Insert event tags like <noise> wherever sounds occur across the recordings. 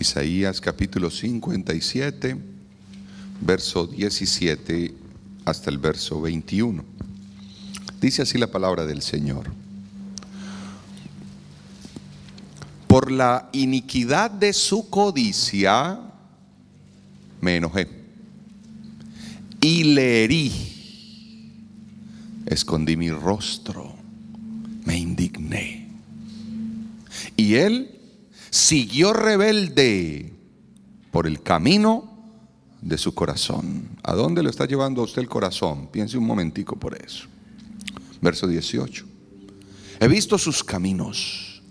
Isaías capítulo 57, verso 17 hasta el verso 21. Dice así la palabra del Señor. Por la iniquidad de su codicia me enojé y le herí, escondí mi rostro, me indigné. Y él siguió rebelde por el camino de su corazón. ¿A dónde le está llevando a usted el corazón? Piense un momentico por eso. Verso 18. He visto sus caminos.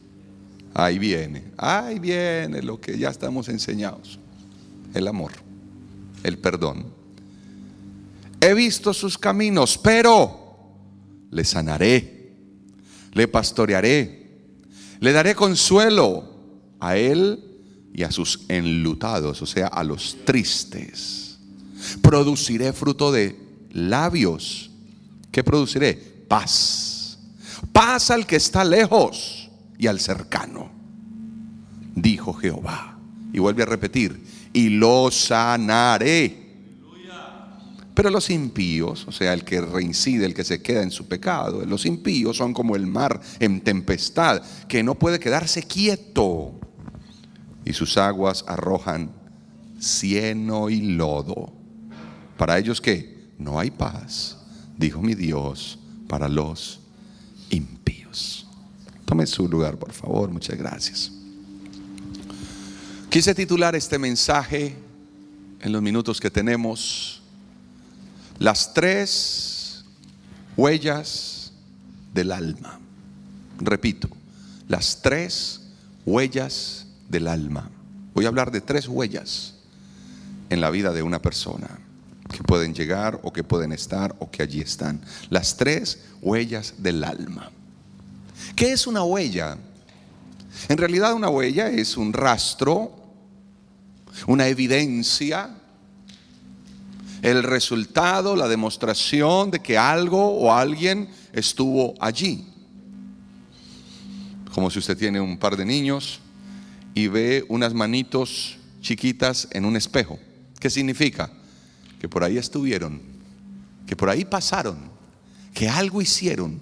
Ahí viene, ahí viene lo que ya estamos enseñados. El amor, el perdón. He visto sus caminos, pero le sanaré, le pastorearé, le daré consuelo a él y a sus enlutados, o sea, a los tristes. Produciré fruto de labios. ¿Qué produciré? Paz. Paz al que está lejos y al cercano, dijo Jehová. Y vuelve a repetir, y lo sanaré. Pero los impíos, o sea, el que reincide, el que se queda en su pecado, los impíos son como el mar en tempestad, que no puede quedarse quieto y sus aguas arrojan cieno y lodo. Para ellos que no hay paz, dijo mi Dios, para los impíos. Tome su lugar, por favor, muchas gracias. Quise titular este mensaje en los minutos que tenemos, las tres huellas del alma. Repito, las tres huellas del alma. Voy a hablar de tres huellas en la vida de una persona que pueden llegar o que pueden estar o que allí están. Las tres huellas del alma. ¿Qué es una huella? En realidad una huella es un rastro, una evidencia, el resultado, la demostración de que algo o alguien estuvo allí. Como si usted tiene un par de niños y ve unas manitos chiquitas en un espejo. ¿Qué significa? Que por ahí estuvieron, que por ahí pasaron, que algo hicieron.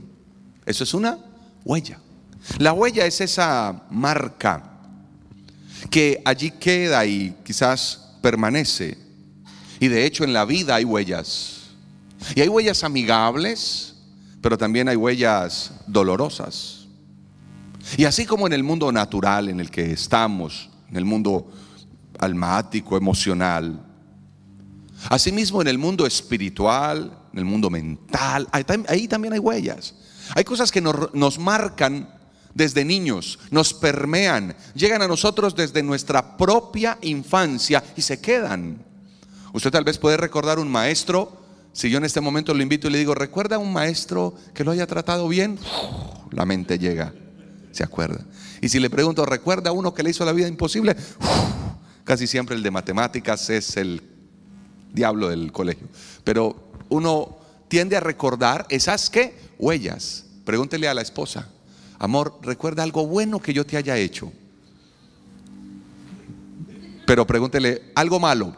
Eso es una huella. La huella es esa marca que allí queda y quizás permanece. Y de hecho en la vida hay huellas. Y hay huellas amigables, pero también hay huellas dolorosas. Y así como en el mundo natural en el que estamos, en el mundo almático, emocional, asimismo en el mundo espiritual, en el mundo mental, ahí también hay huellas. Hay cosas que nos, marcan desde niños, nos permean, llegan a nosotros desde nuestra propia infancia y se quedan. Usted tal vez puede recordar un maestro, si yo en este momento lo invito y le digo, ¿recuerda a un maestro que lo haya tratado bien? la mente llega se acuerda. Y si le pregunto, ¿recuerda uno que le hizo la vida imposible? casi siempre el de matemáticas es el diablo del colegio. Pero uno tiende a recordar esas que huellas. Pregúntele a la esposa, amor, ¿recuerda algo bueno que yo te haya hecho? Pero pregúntele algo malo.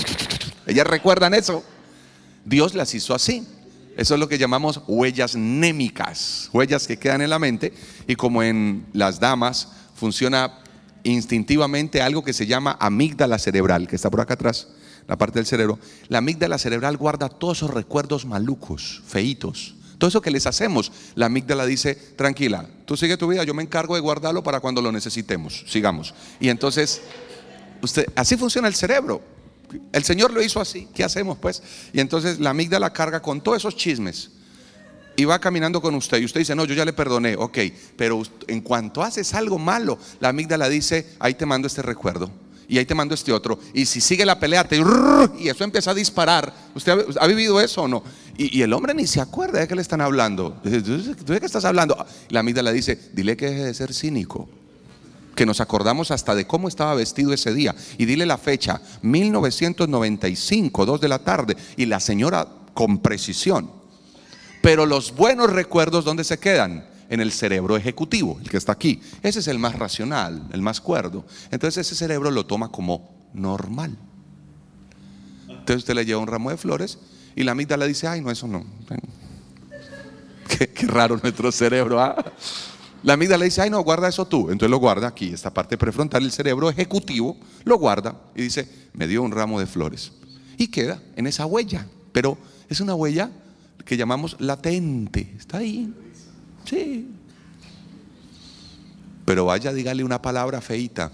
<laughs> Ellas recuerdan eso. Dios las hizo así. Eso es lo que llamamos huellas némicas, huellas que quedan en la mente y como en las damas funciona instintivamente algo que se llama amígdala cerebral, que está por acá atrás, la parte del cerebro. La amígdala cerebral guarda todos esos recuerdos malucos, feitos. Todo eso que les hacemos, la amígdala dice, tranquila, tú sigue tu vida, yo me encargo de guardarlo para cuando lo necesitemos, sigamos. Y entonces, usted, así funciona el cerebro. El Señor lo hizo así. ¿Qué hacemos pues? Y entonces la amígdala carga con todos esos chismes. Y va caminando con usted. Y usted dice, no, yo ya le perdoné. Ok, pero en cuanto haces algo malo, la amígdala dice, ahí te mando este recuerdo. Y ahí te mando este otro. Y si sigue la pelea, te, y eso empieza a disparar. ¿Usted ha, vivido eso o no? Y, el hombre ni se acuerda de qué le están hablando. ¿Tú de qué estás hablando? La amígdala dice, dile que deje de ser cínico que nos acordamos hasta de cómo estaba vestido ese día. Y dile la fecha, 1995, 2 de la tarde. Y la señora con precisión. Pero los buenos recuerdos, ¿dónde se quedan? en el cerebro ejecutivo, el que está aquí. Ese es el más racional, el más cuerdo. Entonces ese cerebro lo toma como normal. Entonces usted le lleva un ramo de flores y la amígdala dice, ay, no, eso no. <laughs> Qué, raro nuestro cerebro. ¿ah? La amígdala dice, ay, no, guarda eso tú. Entonces lo guarda aquí, esta parte prefrontal, el cerebro ejecutivo, lo guarda y dice, me dio un ramo de flores. Y queda en esa huella. Pero es una huella que llamamos latente. Está ahí. Sí. Pero vaya, dígale una palabra feita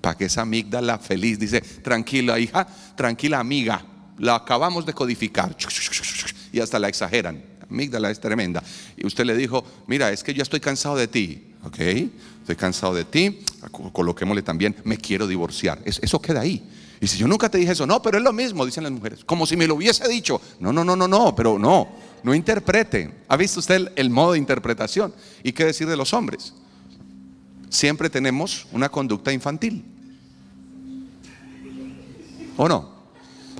para que esa amígdala feliz dice, tranquila hija, tranquila amiga, la acabamos de codificar. Y hasta la exageran. Amígdala es tremenda. Y usted le dijo, mira, es que yo estoy cansado de ti. Ok, estoy cansado de ti. Coloquémosle también, me quiero divorciar. Eso queda ahí. Y si yo nunca te dije eso, no, pero es lo mismo, dicen las mujeres. Como si me lo hubiese dicho. No, no, no, no, no, pero no. No interprete. ¿Ha visto usted el, modo de interpretación? ¿Y qué decir de los hombres? Siempre tenemos una conducta infantil. ¿O no?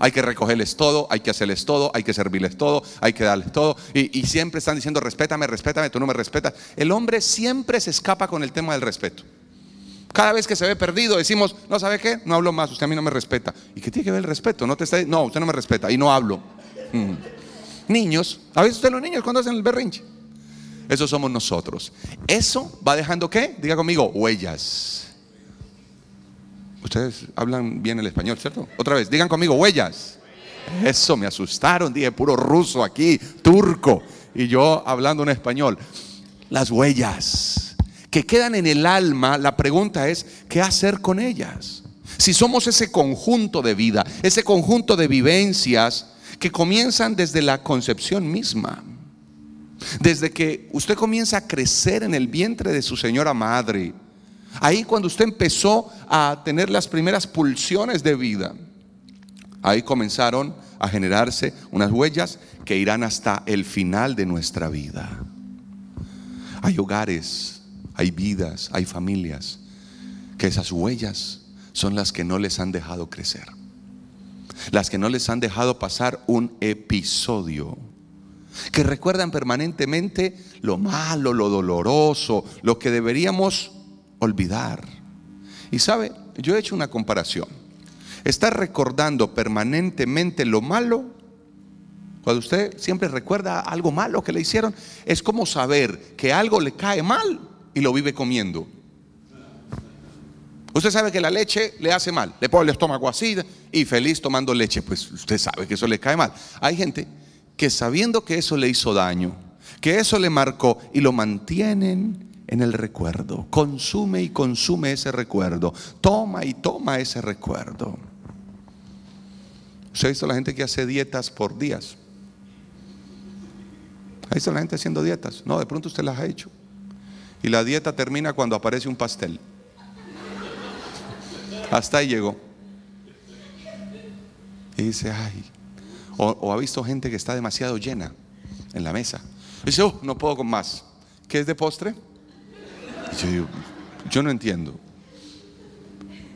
Hay que recogerles todo, hay que hacerles todo, hay que servirles todo, hay que darles todo. Y, siempre están diciendo, respétame, respétame, tú no me respetas. El hombre siempre se escapa con el tema del respeto. Cada vez que se ve perdido decimos, no sabe qué, no hablo más, usted a mí no me respeta. ¿Y qué tiene que ver el respeto? No te está, no, usted no me respeta y no hablo. Mm. Niños, ¿ha visto usted los niños cuando hacen el berrinche? Eso somos nosotros. Eso va dejando qué? Diga conmigo, huellas. Ustedes hablan bien el español, ¿cierto? Otra vez, digan conmigo, huellas. Eso me asustaron, dije puro ruso aquí, turco, y yo hablando en español. Las huellas que quedan en el alma, la pregunta es, ¿qué hacer con ellas? Si somos ese conjunto de vida, ese conjunto de vivencias que comienzan desde la concepción misma, desde que usted comienza a crecer en el vientre de su señora madre, ahí cuando usted empezó a tener las primeras pulsiones de vida, ahí comenzaron a generarse unas huellas que irán hasta el final de nuestra vida. Hay hogares hay vidas, hay familias, que esas huellas son las que no les han dejado crecer. Las que no les han dejado pasar un episodio. Que recuerdan permanentemente lo malo, lo doloroso, lo que deberíamos olvidar. Y sabe, yo he hecho una comparación. Estar recordando permanentemente lo malo, cuando usted siempre recuerda algo malo que le hicieron, es como saber que algo le cae mal y lo vive comiendo. Usted sabe que la leche le hace mal, le pone el estómago así y feliz tomando leche, pues usted sabe que eso le cae mal. Hay gente que sabiendo que eso le hizo daño, que eso le marcó y lo mantienen en el recuerdo, consume y consume ese recuerdo, toma y toma ese recuerdo. ¿Usted ha visto la gente que hace dietas por días? ¿Ha visto la gente haciendo dietas? No, de pronto usted las ha hecho. Y la dieta termina cuando aparece un pastel. Hasta ahí llegó. Y dice, ay. O, ha visto gente que está demasiado llena en la mesa. Y dice, oh, no puedo con más. ¿Qué es de postre? Yo, no entiendo.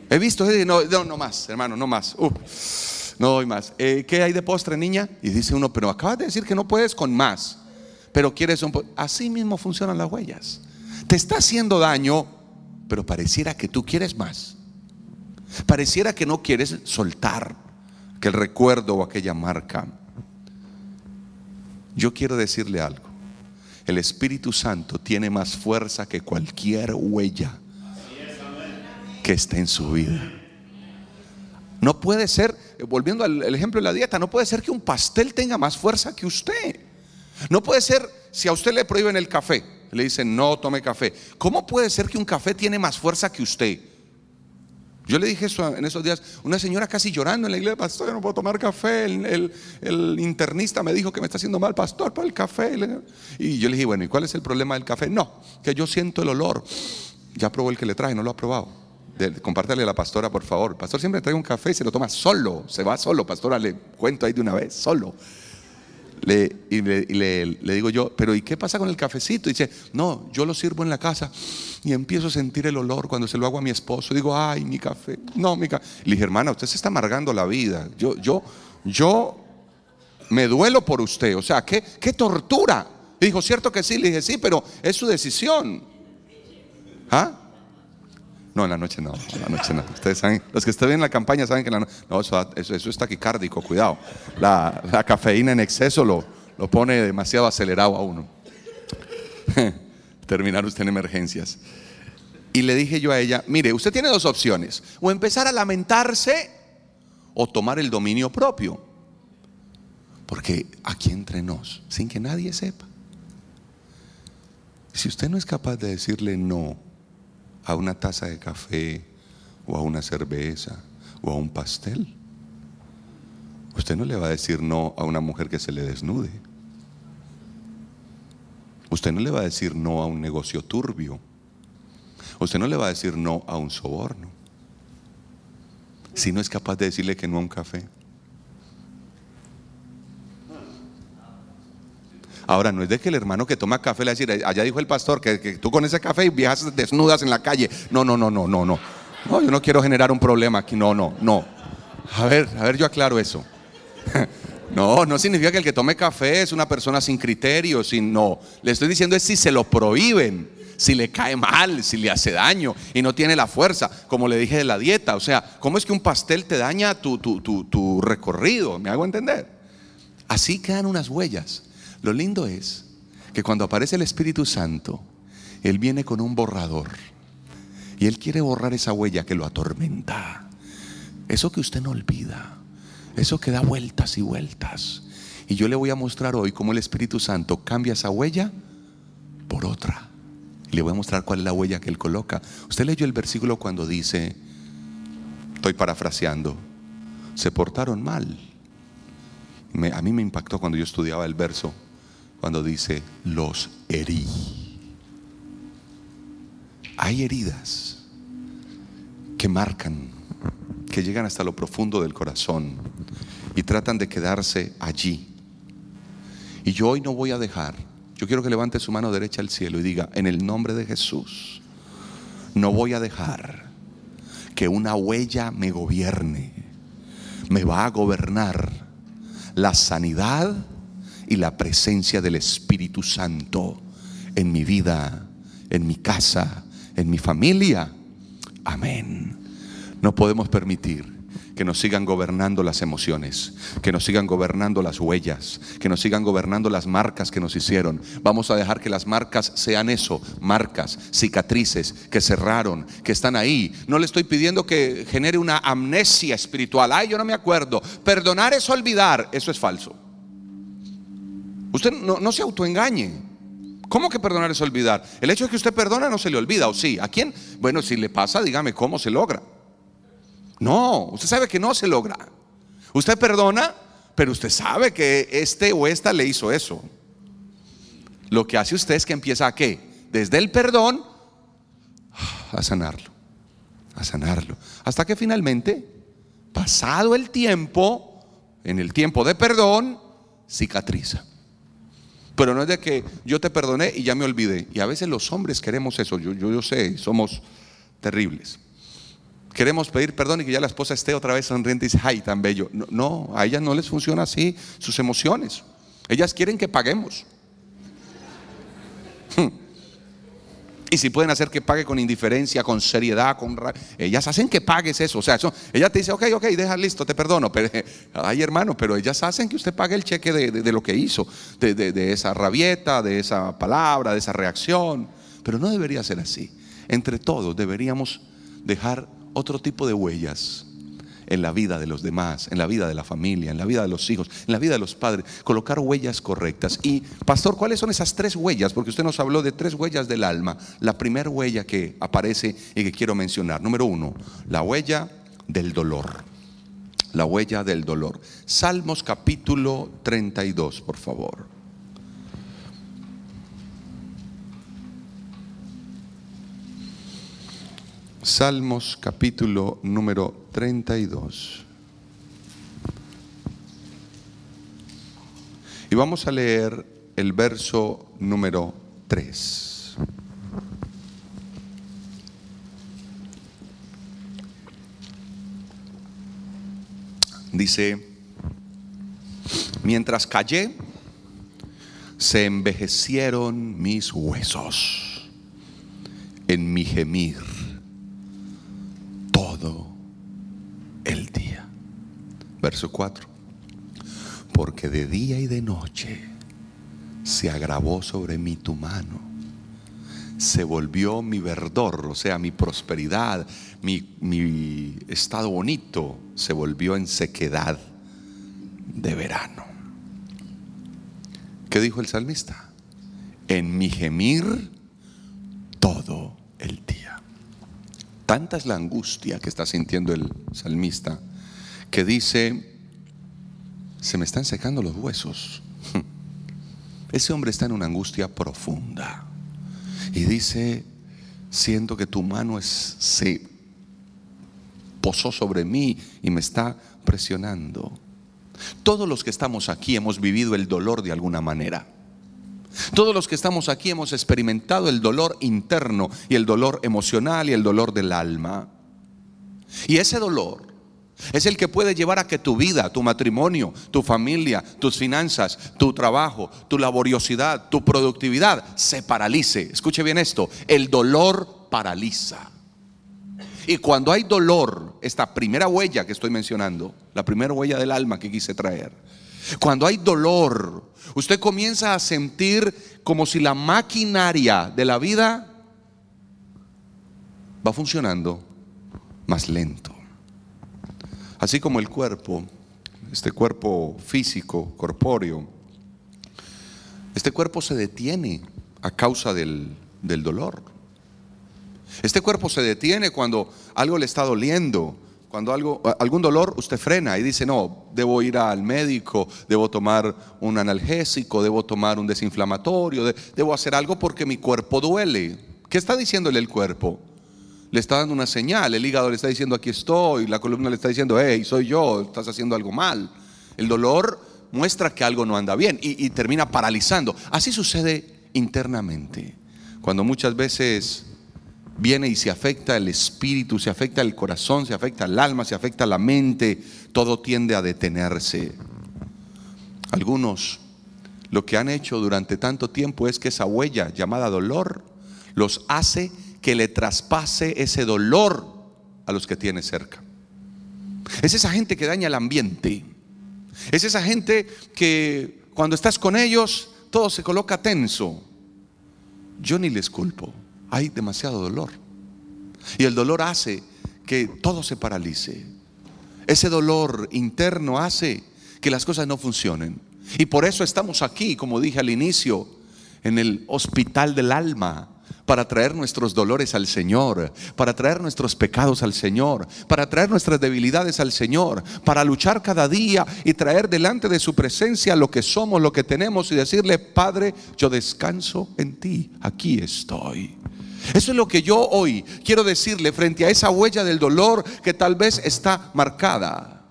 He visto, no, no, no más, hermano, no más. no doy más. Eh, ¿Qué hay de postre, niña? Y dice uno, pero acabas de decir que no puedes con más. Pero quieres un... Así mismo funcionan las huellas te está haciendo daño, pero pareciera que tú quieres más. Pareciera que no quieres soltar aquel recuerdo o aquella marca. Yo quiero decirle algo. El Espíritu Santo tiene más fuerza que cualquier huella que esté en su vida. No puede ser, volviendo al ejemplo de la dieta, no puede ser que un pastel tenga más fuerza que usted. No puede ser si a usted le prohíben el café le dicen, no tome café. ¿Cómo puede ser que un café tiene más fuerza que usted? Yo le dije eso en esos días, una señora casi llorando en la iglesia, pastor, yo no puedo tomar café, el, internista me dijo que me está haciendo mal, pastor, para el café. Y yo le dije, bueno, ¿y cuál es el problema del café? No, que yo siento el olor. Ya probó el que le traje, no lo ha probado. compártale a la pastora, por favor. El pastor siempre trae un café y se lo toma solo, se va solo, pastora, le cuento ahí de una vez, solo. Le, y, le, digo yo, pero ¿y qué pasa con el cafecito? Y dice, no, yo lo sirvo en la casa y empiezo a sentir el olor cuando se lo hago a mi esposo. digo, ay, mi café, no, mi café. Le dije, hermana, usted se está amargando la vida. Yo, yo, yo me duelo por usted. O sea, qué, qué tortura. Y dijo, ¿cierto que sí? Le dije, sí, pero es su decisión. ¿Ah? No, en la noche no, en la noche no. Ustedes saben, los que están en la campaña saben que en la noche, no, eso, eso, es taquicárdico, cuidado. La, la cafeína en exceso lo, lo pone demasiado acelerado a uno. <laughs> Terminar usted en emergencias. Y le dije yo a ella, mire, usted tiene dos opciones, o empezar a lamentarse o tomar el dominio propio. Porque aquí entre nos, sin que nadie sepa. Si usted no es capaz de decirle no a una taza de café o a una cerveza o a un pastel, usted no le va a decir no a una mujer que se le desnude. Usted no le va a decir no a un negocio turbio. Usted no le va a decir no a un soborno. Si no es capaz de decirle que no a un café. Ahora, no es de que el hermano que toma café le decir, allá dijo el pastor que, tú con ese café y viajas desnudas en la calle. No, no, no, no, no, no. No, yo no quiero generar un problema aquí. No, no, no. A ver, a ver, yo aclaro eso. <laughs> No, no significa que el que tome café es una persona sin criterio, sin no. Le estoy diciendo es si se lo prohíben, si le cae mal, si le hace daño y no tiene la fuerza, como le dije de la dieta. O sea, ¿cómo es que un pastel te daña tu, tu, tu, tu recorrido? ¿Me hago entender? Así quedan unas huellas. Lo lindo es que cuando aparece el Espíritu Santo, Él viene con un borrador y Él quiere borrar esa huella que lo atormenta. Eso que usted no olvida, eso que da vueltas y vueltas. Y yo le voy a mostrar hoy cómo el Espíritu Santo cambia esa huella por otra. Y le voy a mostrar cuál es la huella que Él coloca. Usted leyó el versículo cuando dice, estoy parafraseando, se portaron mal. a mí me impactó cuando yo estudiaba el verso cuando dice, los herí. Hay heridas que marcan, que llegan hasta lo profundo del corazón y tratan de quedarse allí. Y yo hoy no voy a dejar, yo quiero que levante su mano derecha al cielo y diga, en el nombre de Jesús, no voy a dejar que una huella me gobierne, me va a gobernar la sanidad y la presencia del Espíritu Santo en mi vida, en mi casa, en mi familia. Amén. No podemos permitir que nos sigan gobernando las emociones, que nos sigan gobernando las huellas, que nos sigan gobernando las marcas que nos hicieron. Vamos a dejar que las marcas sean eso, marcas, cicatrices que cerraron, que están ahí. No le estoy pidiendo que genere una amnesia espiritual. Ay, yo no me acuerdo. Perdonar es olvidar. Eso es falso. Usted no, se autoengañe. ¿Cómo que perdonar es olvidar? El hecho de que usted perdona no se le olvida, ¿o sí? ¿A quién? Bueno, si le pasa, dígame cómo se logra. No, usted sabe que no se logra. Usted perdona, pero usted sabe que este o esta le hizo eso. Lo que hace usted es que empieza a qué? Desde el perdón a sanarlo, a sanarlo. Hasta que finalmente, pasado el tiempo, en el tiempo de perdón, cicatriza. Pero no es de que yo te perdoné y ya me olvidé. Y a veces los hombres queremos eso. Yo, yo, yo sé, somos terribles. Queremos pedir perdón y que ya la esposa esté otra vez sonriente y dice, ay, tan bello. No, no, a ellas no les funciona así sus emociones. Ellas quieren que paguemos. Y si pueden hacer que pague con indiferencia, con seriedad, con ellas hacen que pagues eso. O sea, ella te dice, ok, ok, deja listo, te perdono. Pero, <laughs> ay, hermano, pero ellas hacen que usted pague el cheque de, lo que hizo, de, de esa rabieta, de esa palabra, de esa reacción. Pero no debería ser así. Entre todos deberíamos dejar otro tipo de huellas en la vida de los demás, en la vida de la familia, en la vida de los hijos, en la vida de los padres, colocar huellas correctas. Y, pastor, ¿cuáles son esas tres huellas? Porque usted nos habló de tres huellas del alma. La primera huella que aparece y que quiero mencionar, número uno, la huella del dolor. La huella del dolor. Salmos capítulo 32, por favor. Salmos capítulo número 32. Y vamos a leer el verso número 3. Dice, mientras callé, se envejecieron mis huesos en mi gemir todo. Verso 4. Porque de día y de noche se agravó sobre mí tu mano. Se volvió mi verdor, o sea, mi prosperidad, mi, mi estado bonito, se volvió en sequedad de verano. ¿Qué dijo el salmista? En mi gemir todo el día. Tanta es la angustia que está sintiendo el salmista que dice, se me están secando los huesos. <laughs> Ese hombre está en una angustia profunda. Y dice, siento que tu mano es, se posó sobre mí y me está presionando. Todos los que estamos aquí hemos vivido el dolor de alguna manera. Todos los que estamos aquí hemos experimentado el dolor interno y el dolor emocional y el dolor del alma. Y ese dolor es el que puede llevar a que tu vida, tu matrimonio, tu familia, tus finanzas, tu trabajo, tu laboriosidad, tu productividad se paralice. Escuche bien esto, el dolor paraliza. Y cuando hay dolor, esta primera huella que estoy mencionando, la primera huella del alma que quise traer, cuando hay dolor, usted comienza a sentir como si la maquinaria de la vida va funcionando más lento. Así como el cuerpo, este cuerpo físico, corpóreo, este cuerpo se detiene a causa del, del dolor. Este cuerpo se detiene cuando algo le está doliendo, cuando algo, algún dolor, usted frena y dice, no, debo ir al médico, debo tomar un analgésico, debo tomar un desinflamatorio, debo hacer algo porque mi cuerpo duele. ¿Qué está diciéndole el cuerpo? Le está dando una señal, el hígado le está diciendo, aquí estoy, la columna le está diciendo, hey, soy yo, estás haciendo algo mal. El dolor muestra que algo no anda bien y, y termina paralizando. Así sucede internamente, cuando muchas veces viene y se afecta el espíritu, se afecta el corazón, se afecta el alma, se afecta la mente, todo tiende a detenerse. Algunos lo que han hecho durante tanto tiempo es que esa huella llamada dolor los hace que le traspase ese dolor a los que tiene cerca. Es esa gente que daña el ambiente. Es esa gente que cuando estás con ellos todo se coloca tenso. Yo ni les culpo hay demasiado dolor. Y el dolor hace que todo se paralice. Ese dolor interno hace que las cosas no funcionen. Y por eso estamos aquí, como dije al inicio, en el hospital del alma, para traer nuestros dolores al Señor, para traer nuestros pecados al Señor, para traer nuestras debilidades al Señor, para luchar cada día y traer delante de su presencia lo que somos, lo que tenemos y decirle, Padre, yo descanso en ti, aquí estoy. Eso es lo que yo hoy quiero decirle frente a esa huella del dolor que tal vez está marcada.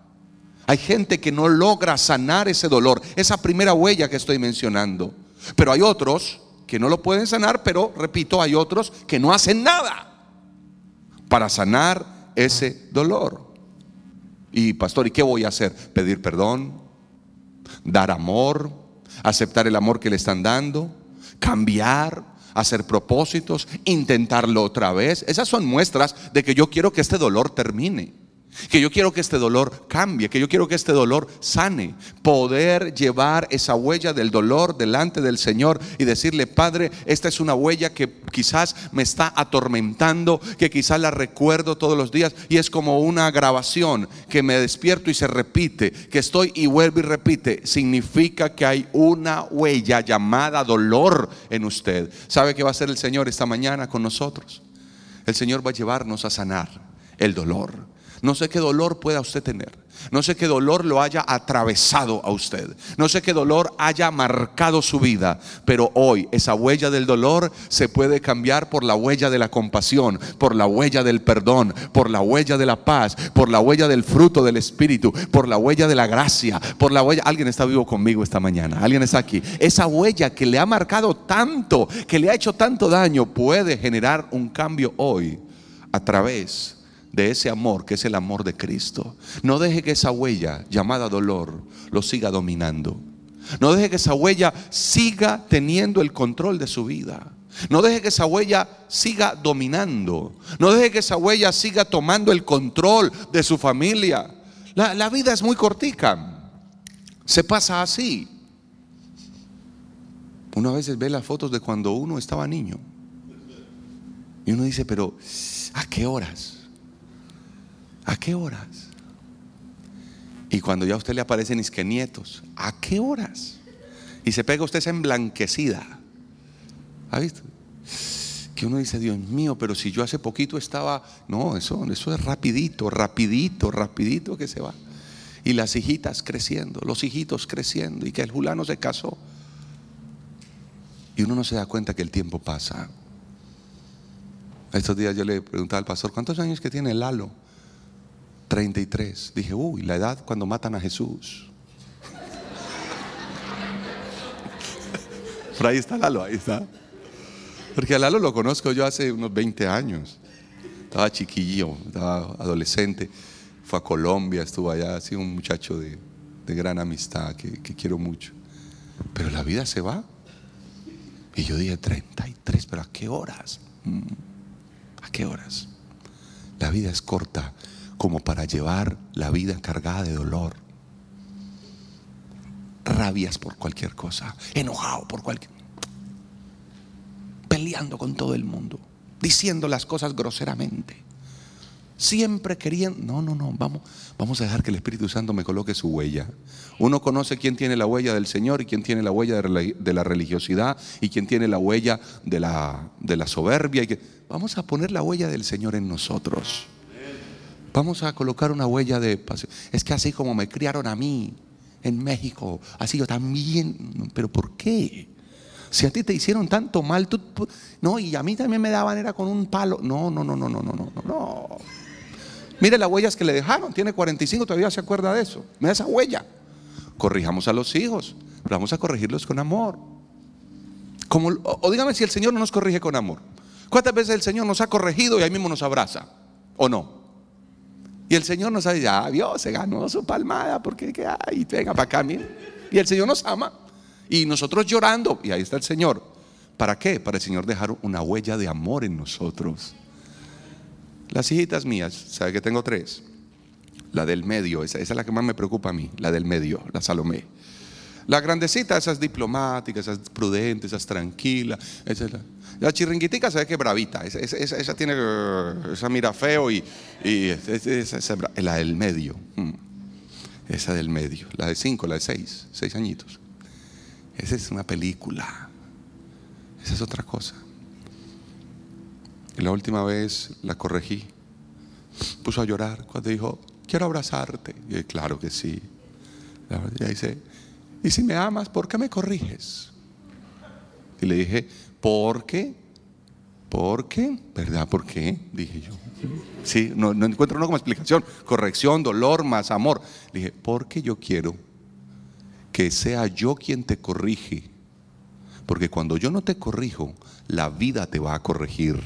Hay gente que no logra sanar ese dolor, esa primera huella que estoy mencionando. Pero hay otros que no lo pueden sanar, pero repito, hay otros que no hacen nada para sanar ese dolor. Y pastor, ¿y qué voy a hacer? Pedir perdón, dar amor, aceptar el amor que le están dando, cambiar, hacer propósitos, intentarlo otra vez. Esas son muestras de que yo quiero que este dolor termine. Que yo quiero que este dolor cambie, que yo quiero que este dolor sane. Poder llevar esa huella del dolor delante del Señor y decirle, Padre, esta es una huella que quizás me está atormentando, que quizás la recuerdo todos los días y es como una grabación que me despierto y se repite, que estoy y vuelvo y repite. Significa que hay una huella llamada dolor en usted. ¿Sabe qué va a hacer el Señor esta mañana con nosotros? El Señor va a llevarnos a sanar el dolor. No sé qué dolor pueda usted tener. No sé qué dolor lo haya atravesado a usted. No sé qué dolor haya marcado su vida. Pero hoy esa huella del dolor se puede cambiar por la huella de la compasión, por la huella del perdón, por la huella de la paz, por la huella del fruto del Espíritu, por la huella de la gracia, por la huella... Alguien está vivo conmigo esta mañana. Alguien está aquí. Esa huella que le ha marcado tanto, que le ha hecho tanto daño, puede generar un cambio hoy a través de ese amor que es el amor de Cristo. No deje que esa huella llamada dolor lo siga dominando. No deje que esa huella siga teniendo el control de su vida. No deje que esa huella siga dominando. No deje que esa huella siga tomando el control de su familia. La, vida es muy cortica. Se pasa así. Uno a veces ve las fotos de cuando uno estaba niño. Y uno dice, pero ¿a qué horas? ¿A qué horas? Y cuando ya a usted le aparecen que nietos, ¿a qué horas? Y se pega usted esa emblanquecida. ¿Ha visto? Que uno dice, Dios mío, pero si yo hace poquito estaba, no, eso, eso es rapidito, rapidito, rapidito que se va. Y las hijitas creciendo, los hijitos creciendo, y que el fulano se casó. Y uno no se da cuenta que el tiempo pasa. Estos días yo le preguntaba al pastor, ¿cuántos años que tiene Lalo? 33. Dije, uy, la edad cuando matan a Jesús. <laughs> Por ahí está Lalo, ahí está. Porque a Lalo lo conozco yo hace unos 20 años. Estaba chiquillo, estaba adolescente. Fue a Colombia, estuvo allá, ha sido un muchacho de, gran amistad que, que, quiero mucho. Pero la vida se va. Y yo dije, 33, pero ¿a qué horas? Mm, ¿A qué horas? La vida es corta como para llevar la vida cargada de dolor, rabias por cualquier cosa, enojado por cualquier peleando con todo el mundo, diciendo las cosas groseramente. Siempre queriendo, no, no, no, vamos, vamos a dejar que el Espíritu Santo me coloque su huella. Uno conoce quién tiene la huella del Señor y quién tiene la huella de la religiosidad y quién tiene la huella de la, de la soberbia. Y que, vamos a poner la huella del Señor en nosotros. Vamos a colocar una huella de pasión. Es que así como me criaron a mí en México, así yo también. Pero ¿por qué? Si a ti te hicieron tanto mal, no, y a mí también me daban, era con un palo. No, no, no, no, no, no, no, no. Mire las huellas que le dejaron, tiene 45, todavía se acuerda de eso. Mira esa huella. Corrijamos a los hijos, vamos a corregirlos con amor. Como, o, dígame si el Señor no nos corrige con amor. ¿Cuántas veces el Señor nos ha corregido y ahí mismo nos abraza? ¿O no? Y el Señor nos dicho, ya Dios se ganó su palmada porque, ay, venga para acá, mire. Y el Señor nos ama. Y nosotros llorando, y ahí está el Señor. ¿Para qué? Para el Señor dejar una huella de amor en nosotros. Las hijitas mías, ¿sabe que tengo tres? La del medio, esa, es la que más me preocupa a mí, la del medio, la Salomé. La grandecita, esa es diplomática, esa es prudente, esa. Esa es la, la chiringuitica se ve que bravita. Esa, tiene, esa mira feo y, esa, la del medio. Mm. Esa del medio. La de cinco, la de seis, seis añitos. Esa es una película. Esa es otra cosa. Y la última vez la corregí. Puso a llorar cuando dijo, quiero abrazarte. Y yo, claro que sí. Y dice, y si me amas, ¿por qué me corriges? Y le dije, ¿por qué? ¿Por qué? ¿Verdad? ¿Por qué? Dije yo. Sí, no, encuentro una como explicación. Corrección, dolor, más amor. Dije, porque yo quiero que sea yo quien te corrige. Porque cuando yo no te corrijo, la vida te va a corregir.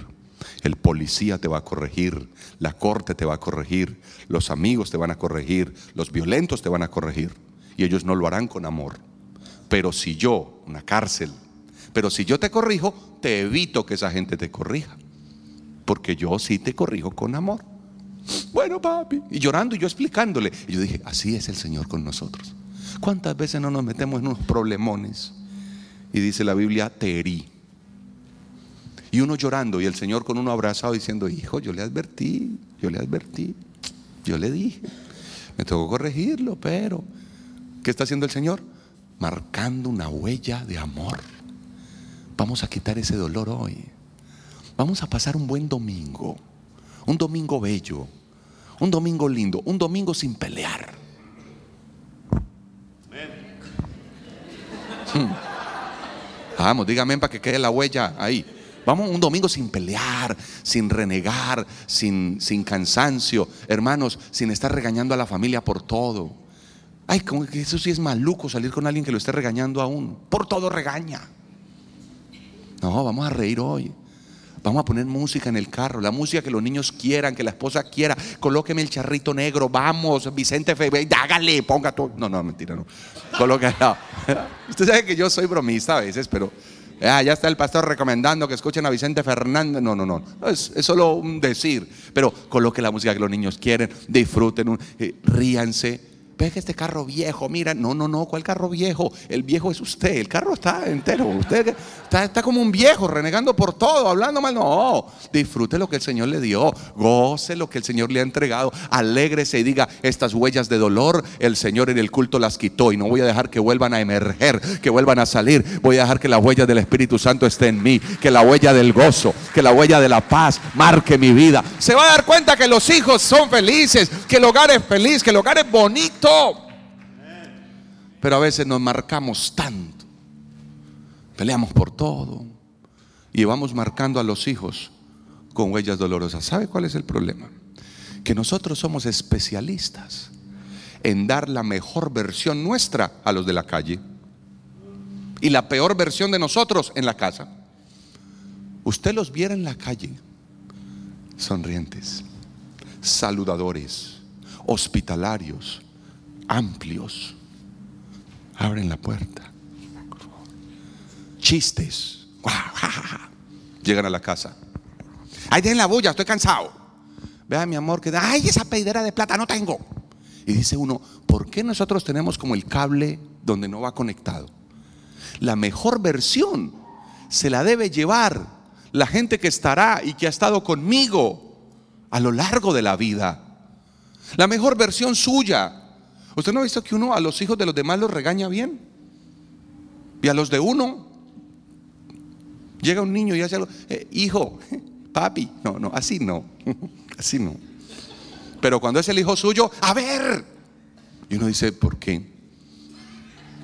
El policía te va a corregir, la corte te va a corregir, los amigos te van a corregir, los violentos te van a corregir. Y ellos no lo harán con amor. Pero si yo, una cárcel, pero si yo te corrijo, te evito que esa gente te corrija. Porque yo sí te corrijo con amor. Bueno, papi. Y llorando y yo explicándole. Y yo dije, así es el Señor con nosotros. ¿Cuántas veces no nos metemos en unos problemones? Y dice la Biblia, te herí. Y uno llorando y el Señor con uno abrazado diciendo, hijo, yo le advertí, yo le advertí, yo le dije. Me tocó corregirlo, pero ¿qué está haciendo el Señor? Marcando una huella de amor. Vamos a quitar ese dolor hoy. Vamos a pasar un buen domingo. Un domingo bello. Un domingo lindo. Un domingo sin pelear. Hmm. Vamos, dígame para que quede la huella ahí. Vamos un domingo sin pelear, sin renegar, sin, sin cansancio, hermanos, sin estar regañando a la familia por todo. Ay, como que eso sí es maluco salir con alguien que lo esté regañando a uno. Por todo regaña. No, vamos a reír hoy. Vamos a poner música en el carro, la música que los niños quieran, que la esposa quiera. Colóqueme el charrito negro, vamos, Vicente Febre, hágale, ponga todo. No, no, mentira, no. Coloque, <laughs> Usted sabe que yo soy bromista a veces, pero ah, ya está el pastor recomendando que escuchen a Vicente Fernández. No, no, no. Es, es solo un decir. Pero coloque la música que los niños quieren, disfruten, eh, ríanse que este carro viejo, mira, no, no, no, ¿cuál carro viejo? El viejo es usted, el carro está entero, usted está, está como un viejo, renegando por todo, hablando mal, no, disfrute lo que el Señor le dio, goce lo que el Señor le ha entregado, alégrese y diga, estas huellas de dolor, el Señor en el culto las quitó y no voy a dejar que vuelvan a emerger, que vuelvan a salir, voy a dejar que la huella del Espíritu Santo esté en mí, que la huella del gozo, que la huella de la paz marque mi vida. Se va a dar cuenta que los hijos son felices, que el hogar es feliz, que el hogar es bonito pero a veces nos marcamos tanto. Peleamos por todo. Y vamos marcando a los hijos con huellas dolorosas. ¿Sabe cuál es el problema? Que nosotros somos especialistas en dar la mejor versión nuestra a los de la calle y la peor versión de nosotros en la casa. Usted los viera en la calle, sonrientes, saludadores, hospitalarios, amplios. Abren la puerta. Chistes. <laughs> Llegan a la casa. Ahí tienen la bulla, estoy cansado. Vea mi amor que da, ay, esa peidera de plata no tengo. Y dice uno, ¿por qué nosotros tenemos como el cable donde no va conectado? La mejor versión se la debe llevar la gente que estará y que ha estado conmigo a lo largo de la vida. La mejor versión suya, ¿Usted no ha visto que uno a los hijos de los demás los regaña bien? Y a los de uno, llega un niño y hace algo, eh, hijo, <laughs> papi, no, no, así no, <laughs> así no. Pero cuando es el hijo suyo, a ver. Y uno dice, ¿por qué?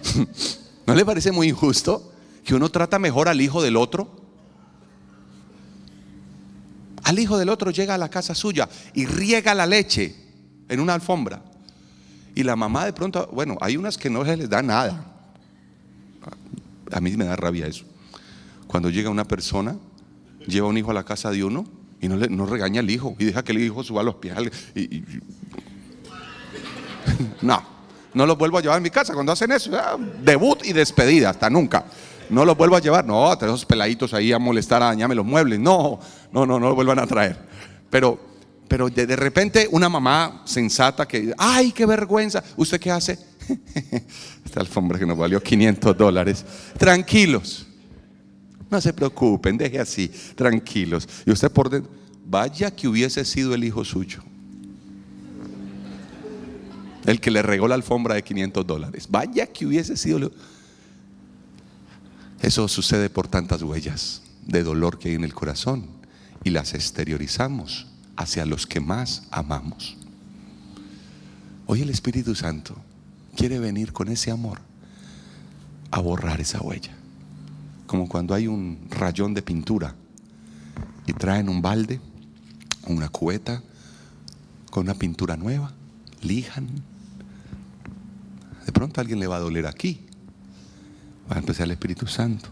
<laughs> ¿No le parece muy injusto que uno trata mejor al hijo del otro? Al hijo del otro llega a la casa suya y riega la leche en una alfombra. Y la mamá de pronto, bueno, hay unas que no les da nada. A mí me da rabia eso. Cuando llega una persona, lleva un hijo a la casa de uno y no, le, no regaña al hijo y deja que el hijo suba los pies. <laughs> no, no los vuelvo a llevar a mi casa cuando hacen eso. Debut y despedida, hasta nunca. No los vuelvo a llevar. No, a esos peladitos ahí a molestar, a dañarme los muebles. No, no, no, no los vuelvan a traer. Pero pero de, repente una mamá sensata que, ay, qué vergüenza, ¿usted qué hace? <laughs> Esta alfombra que nos valió 500 dólares. Tranquilos, no se preocupen, deje así, tranquilos. Y usted por dentro, vaya que hubiese sido el hijo suyo. El que le regó la alfombra de 500 dólares. Vaya que hubiese sido. Eso sucede por tantas huellas de dolor que hay en el corazón y las exteriorizamos hacia los que más amamos. Hoy el Espíritu Santo quiere venir con ese amor a borrar esa huella. Como cuando hay un rayón de pintura y traen un balde, una cubeta con una pintura nueva, lijan. De pronto a alguien le va a doler aquí. Va a empezar el Espíritu Santo.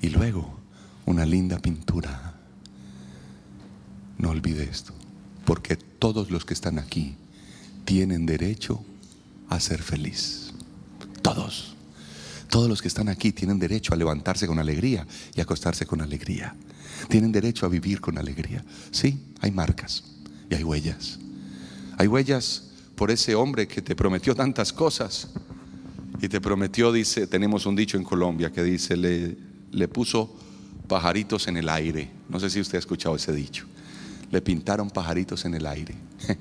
Y luego una linda pintura no olvide esto, porque todos los que están aquí tienen derecho a ser feliz. Todos. Todos los que están aquí tienen derecho a levantarse con alegría y acostarse con alegría. Tienen derecho a vivir con alegría. Sí, hay marcas y hay huellas. Hay huellas por ese hombre que te prometió tantas cosas y te prometió, dice, tenemos un dicho en Colombia que dice, le, le puso pajaritos en el aire. No sé si usted ha escuchado ese dicho le pintaron pajaritos en el aire. <laughs>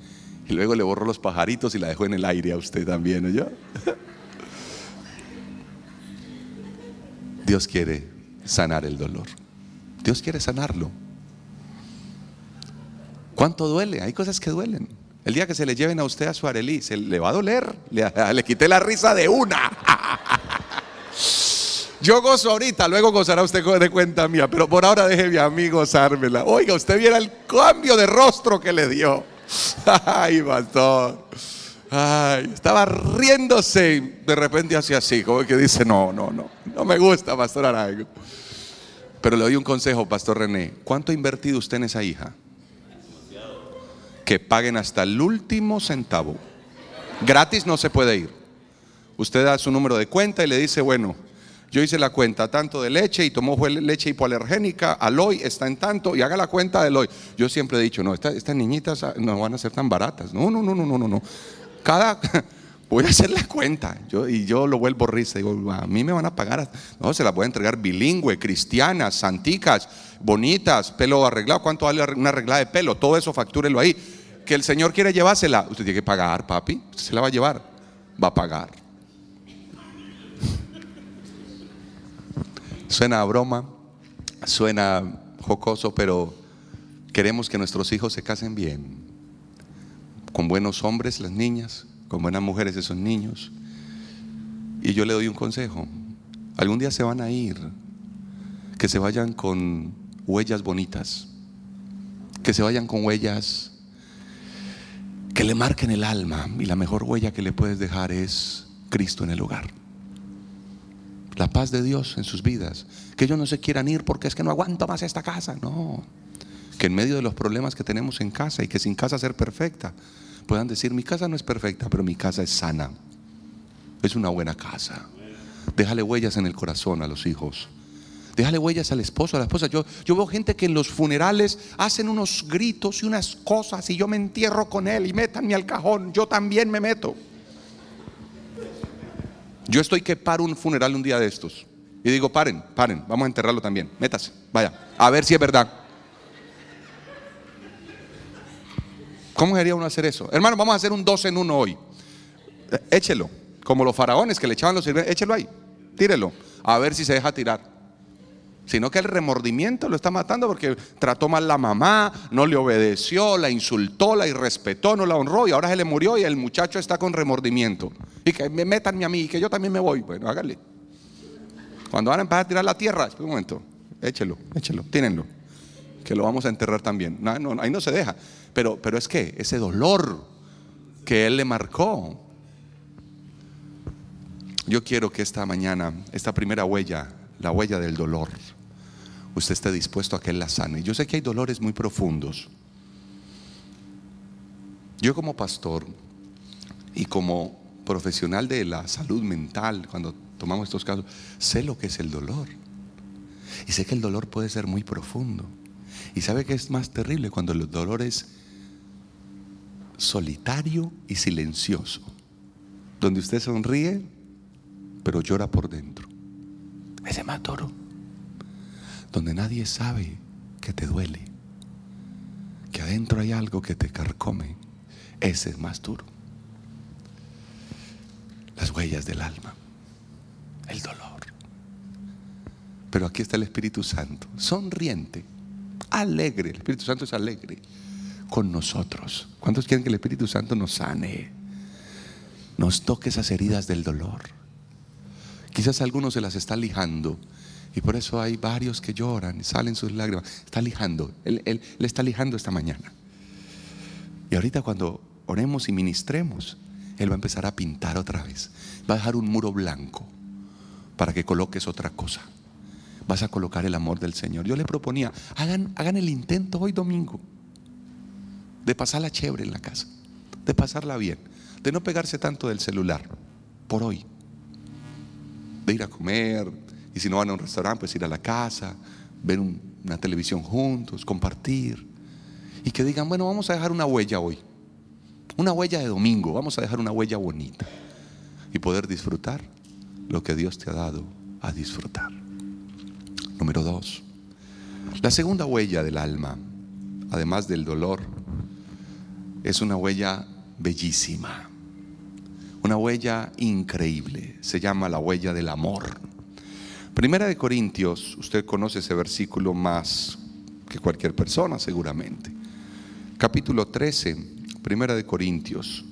Y luego le borró los pajaritos y la dejó en el aire a usted también, ¿no? <laughs> Dios quiere sanar el dolor. Dios quiere sanarlo. ¿Cuánto duele? Hay cosas que duelen. El día que se le lleven a usted a su arelí, se le va a doler. Le, <laughs> le quité la risa de una. Yo gozo ahorita, luego gozará usted de cuenta mía, pero por ahora déjeme a mí gozármela. Oiga, usted viera el cambio de rostro que le dio. <laughs> Ay, pastor. Ay, estaba riéndose de repente hacía así, como que dice, no, no, no, no me gusta, pastor Arango. Pero le doy un consejo, Pastor René. ¿Cuánto ha invertido usted en esa hija? Que paguen hasta el último centavo. Gratis no se puede ir. Usted da su número de cuenta y le dice, bueno, yo hice la cuenta tanto de leche y tomó leche hipoalergénica, Aloy está en tanto y haga la cuenta de Aloy. Yo siempre he dicho, no, estas, niñitas ah, no van a ser tan baratas. No, no, no, no, no, no. Cada, <laughs> voy a hacer la cuenta. Yo, y yo lo vuelvo risa. Digo, a mí me van a pagar. No, se las voy a entregar bilingüe, cristianas, santicas, bonitas, pelo arreglado. ¿Cuánto vale una arreglada de pelo? Todo eso factúrelo ahí. Que el Señor quiere llevársela. Usted tiene que pagar, papi. se la va a llevar. Va a pagar. Suena broma, suena jocoso, pero queremos que nuestros hijos se casen bien. Con buenos hombres, las niñas, con buenas mujeres, esos niños. Y yo le doy un consejo. Algún día se van a ir. Que se vayan con huellas bonitas. Que se vayan con huellas que le marquen el alma. Y la mejor huella que le puedes dejar es Cristo en el hogar la paz de Dios en sus vidas. Que ellos no se quieran ir porque es que no aguanto más esta casa. No. Que en medio de los problemas que tenemos en casa y que sin casa ser perfecta, puedan decir, mi casa no es perfecta, pero mi casa es sana. Es una buena casa. Déjale huellas en el corazón a los hijos. Déjale huellas al esposo, a la esposa. Yo, yo veo gente que en los funerales hacen unos gritos y unas cosas y yo me entierro con él y métanme al cajón. Yo también me meto. Yo estoy que paro un funeral un día de estos. Y digo, paren, paren, vamos a enterrarlo también. Métase, vaya, a ver si es verdad. ¿Cómo debería uno hacer eso? Hermano, vamos a hacer un dos en uno hoy. Échelo, como los faraones que le echaban los sirvientes, échelo ahí, tírelo, a ver si se deja tirar sino que el remordimiento lo está matando porque trató mal la mamá, no le obedeció, la insultó, la irrespetó, no la honró y ahora se le murió y el muchacho está con remordimiento. Y que me metan a mí y que yo también me voy. Bueno, hágale. Cuando van a empezar a tirar la tierra, un momento, échelo, échelo, tínenlo, que lo vamos a enterrar también. No, ahí no se deja. Pero, pero es que ese dolor que él le marcó. Yo quiero que esta mañana, esta primera huella, la huella del dolor, usted esté dispuesto a que Él la sane. Yo sé que hay dolores muy profundos. Yo como pastor y como profesional de la salud mental, cuando tomamos estos casos, sé lo que es el dolor. Y sé que el dolor puede ser muy profundo. Y sabe que es más terrible cuando el dolor es solitario y silencioso. Donde usted sonríe, pero llora por dentro. Ese más duro donde nadie sabe que te duele, que adentro hay algo que te carcome, ese es más duro. Las huellas del alma, el dolor. Pero aquí está el Espíritu Santo, sonriente, alegre. El Espíritu Santo es alegre con nosotros. ¿Cuántos quieren que el Espíritu Santo nos sane? Nos toque esas heridas del dolor. Quizás algunos se las está lijando y por eso hay varios que lloran salen sus lágrimas. Está lijando, él, le está lijando esta mañana. Y ahorita cuando oremos y ministremos, Él va a empezar a pintar otra vez. Va a dejar un muro blanco para que coloques otra cosa. Vas a colocar el amor del Señor. Yo le proponía, hagan, hagan el intento hoy domingo de pasarla chévere en la casa, de pasarla bien, de no pegarse tanto del celular por hoy, de ir a comer, y si no van a un restaurante, pues ir a la casa, ver una televisión juntos, compartir. Y que digan, bueno, vamos a dejar una huella hoy. Una huella de domingo. Vamos a dejar una huella bonita. Y poder disfrutar lo que Dios te ha dado a disfrutar. Número dos. La segunda huella del alma, además del dolor, es una huella bellísima. Una huella increíble. Se llama la huella del amor. Primera de Corintios, usted conoce ese versículo más que cualquier persona seguramente. Capítulo 13, Primera de Corintios.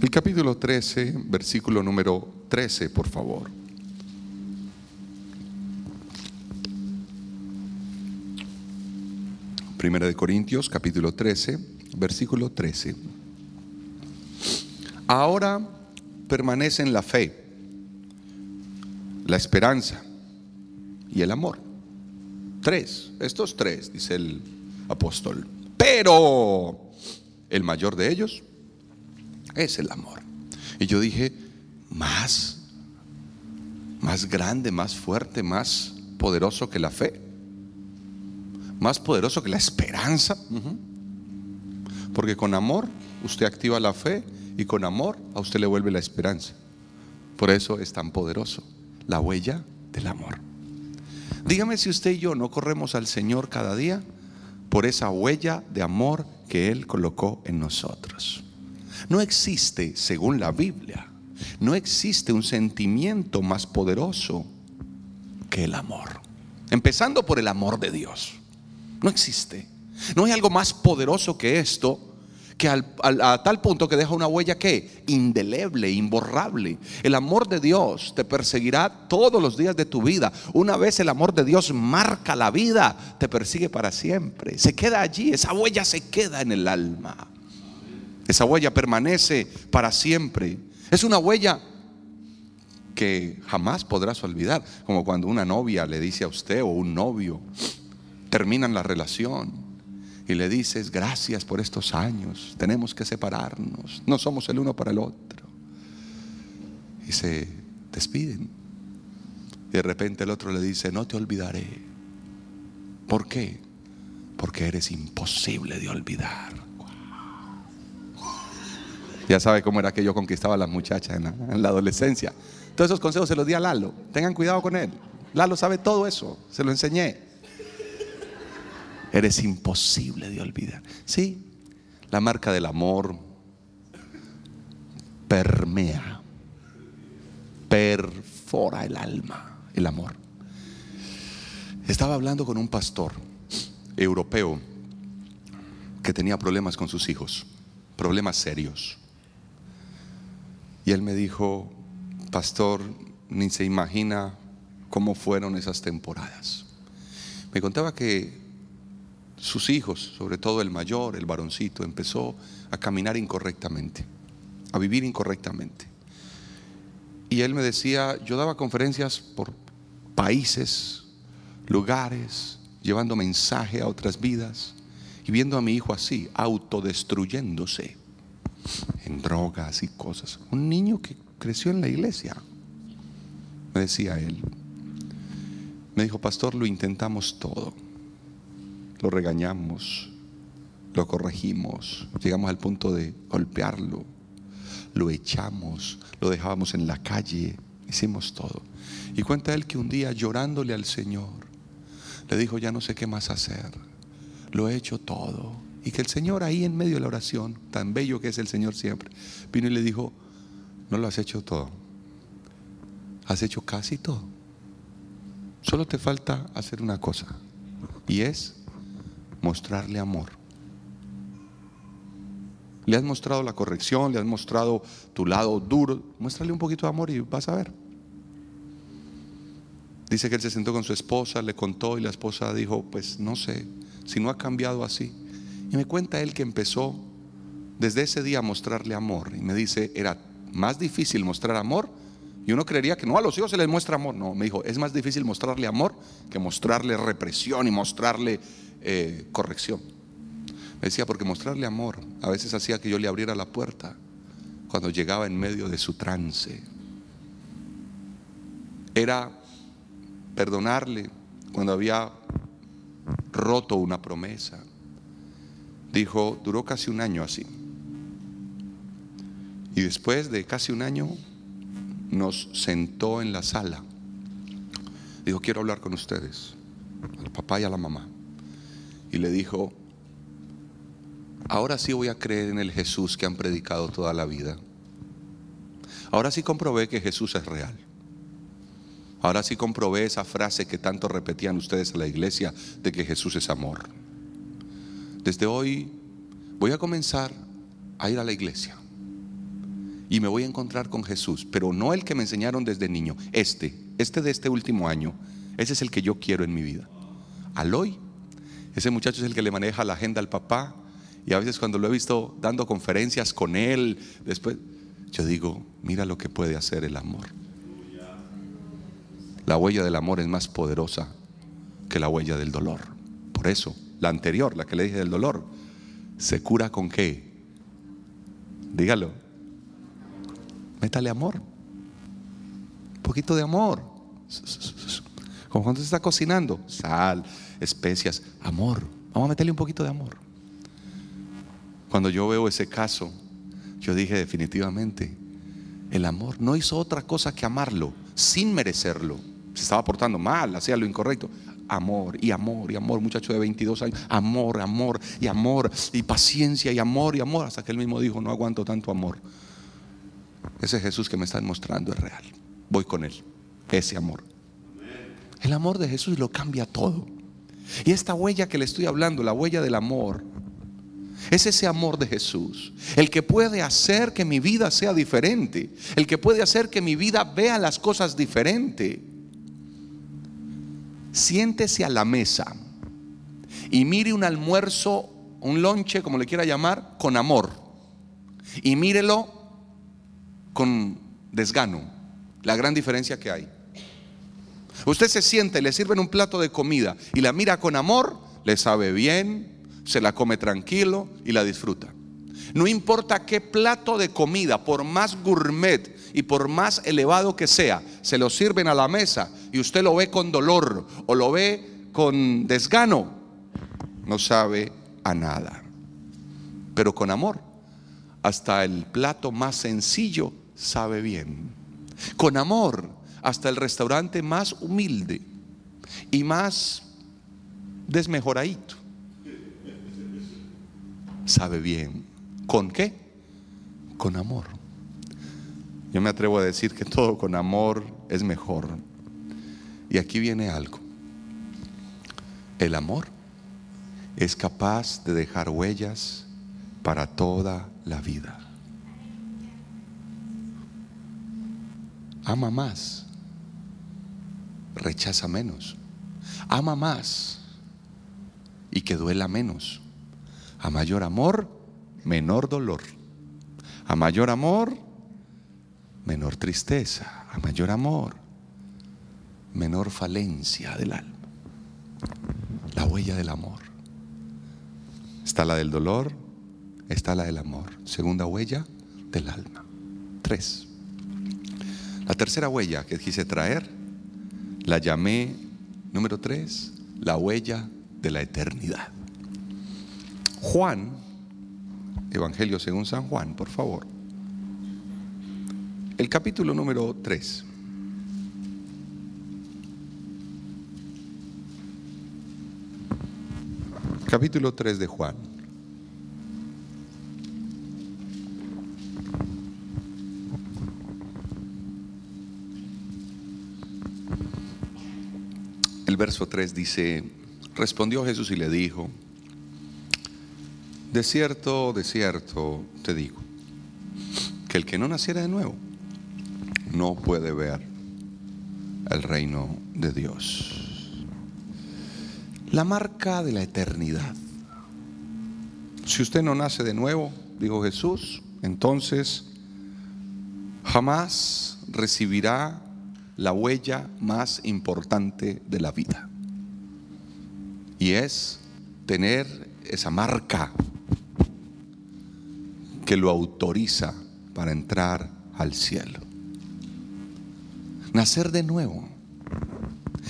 El capítulo 13, versículo número 13, por favor. Primera de Corintios, capítulo 13, versículo 13. Ahora permanece en la fe la esperanza y el amor. Tres, estos tres, dice el apóstol. Pero el mayor de ellos es el amor. Y yo dije, más, más grande, más fuerte, más poderoso que la fe, más poderoso que la esperanza. Porque con amor usted activa la fe y con amor a usted le vuelve la esperanza. Por eso es tan poderoso la huella del amor. Dígame si usted y yo no corremos al Señor cada día por esa huella de amor que Él colocó en nosotros. No existe, según la Biblia, no existe un sentimiento más poderoso que el amor. Empezando por el amor de Dios. No existe. No hay algo más poderoso que esto que a tal punto que deja una huella que indeleble, imborrable. El amor de Dios te perseguirá todos los días de tu vida. Una vez el amor de Dios marca la vida, te persigue para siempre. Se queda allí, esa huella se queda en el alma. Esa huella permanece para siempre. Es una huella que jamás podrás olvidar, como cuando una novia le dice a usted o un novio, terminan la relación y le dices, gracias por estos años, tenemos que separarnos, no somos el uno para el otro. Y se despiden. Y de repente el otro le dice, no te olvidaré. ¿Por qué? Porque eres imposible de olvidar. Ya sabe cómo era que yo conquistaba a las muchachas en la, en la adolescencia. Todos esos consejos se los di a Lalo. Tengan cuidado con él. Lalo sabe todo eso. Se lo enseñé eres imposible de olvidar. Sí, la marca del amor permea, perfora el alma, el amor. Estaba hablando con un pastor europeo que tenía problemas con sus hijos, problemas serios. Y él me dijo, pastor, ni se imagina cómo fueron esas temporadas. Me contaba que sus hijos, sobre todo el mayor, el varoncito, empezó a caminar incorrectamente, a vivir incorrectamente. Y él me decía, yo daba conferencias por países, lugares, llevando mensaje a otras vidas y viendo a mi hijo así, autodestruyéndose en drogas y cosas. Un niño que creció en la iglesia, me decía él. Me dijo, pastor, lo intentamos todo lo regañamos, lo corregimos, llegamos al punto de golpearlo, lo echamos, lo dejábamos en la calle, hicimos todo. Y cuenta él que un día llorándole al Señor, le dijo, ya no sé qué más hacer, lo he hecho todo. Y que el Señor ahí en medio de la oración, tan bello que es el Señor siempre, vino y le dijo, no lo has hecho todo, has hecho casi todo. Solo te falta hacer una cosa, y es mostrarle amor. Le has mostrado la corrección, le has mostrado tu lado duro, muéstrale un poquito de amor y vas a ver. Dice que él se sentó con su esposa, le contó y la esposa dijo, pues no sé, si no ha cambiado así. Y me cuenta él que empezó desde ese día a mostrarle amor. Y me dice, era más difícil mostrar amor. Y uno creería que no, a los hijos se les muestra amor. No, me dijo, es más difícil mostrarle amor que mostrarle represión y mostrarle eh, corrección. Me decía, porque mostrarle amor a veces hacía que yo le abriera la puerta cuando llegaba en medio de su trance. Era perdonarle cuando había roto una promesa. Dijo, duró casi un año así. Y después de casi un año nos sentó en la sala. Dijo, quiero hablar con ustedes, al papá y a la mamá y le dijo, ahora sí voy a creer en el Jesús que han predicado toda la vida. Ahora sí comprobé que Jesús es real. Ahora sí comprobé esa frase que tanto repetían ustedes en la iglesia de que Jesús es amor. Desde hoy voy a comenzar a ir a la iglesia y me voy a encontrar con Jesús, pero no el que me enseñaron desde niño, este, este de este último año, ese es el que yo quiero en mi vida. Al hoy ese muchacho es el que le maneja la agenda al papá. Y a veces cuando lo he visto dando conferencias con él, después yo digo, mira lo que puede hacer el amor. La huella del amor es más poderosa que la huella del dolor. Por eso, la anterior, la que le dije del dolor, se cura con qué? Dígalo. Métale amor. Un poquito de amor. Como cuando se está cocinando, sal, especias, amor. Vamos a meterle un poquito de amor. Cuando yo veo ese caso, yo dije definitivamente, el amor no hizo otra cosa que amarlo sin merecerlo. Se estaba portando mal, hacía lo incorrecto. Amor y amor y amor, muchacho de 22 años, amor, amor y amor y paciencia y amor y amor, hasta que él mismo dijo, no aguanto tanto amor. Ese Jesús que me están mostrando es real. Voy con él, ese amor. El amor de Jesús lo cambia todo. Y esta huella que le estoy hablando, la huella del amor, es ese amor de Jesús, el que puede hacer que mi vida sea diferente, el que puede hacer que mi vida vea las cosas diferente. Siéntese a la mesa y mire un almuerzo, un lonche, como le quiera llamar, con amor. Y mírelo con desgano, la gran diferencia que hay. Usted se siente, le sirven un plato de comida y la mira con amor, le sabe bien, se la come tranquilo y la disfruta. No importa qué plato de comida, por más gourmet y por más elevado que sea, se lo sirven a la mesa y usted lo ve con dolor o lo ve con desgano, no sabe a nada. Pero con amor, hasta el plato más sencillo sabe bien. Con amor, hasta el restaurante más humilde y más desmejoradito sabe bien. ¿Con qué? Con amor. Yo me atrevo a decir que todo con amor es mejor. Y aquí viene algo. El amor es capaz de dejar huellas para toda la vida. Ama más, rechaza menos. Ama más y que duela menos. A mayor amor, menor dolor. A mayor amor, menor tristeza. A mayor amor, menor falencia del alma. La huella del amor. Está la del dolor, está la del amor. Segunda huella del alma. Tres. La tercera huella que quise traer, la llamé, número tres, la huella de la eternidad. Juan, Evangelio según San Juan, por favor. El capítulo número 3. Capítulo 3 de Juan. Verso 3 dice, respondió Jesús y le dijo, de cierto, de cierto te digo, que el que no naciera de nuevo no puede ver el reino de Dios. La marca de la eternidad. Si usted no nace de nuevo, dijo Jesús, entonces jamás recibirá la huella más importante de la vida. Y es tener esa marca que lo autoriza para entrar al cielo. Nacer de nuevo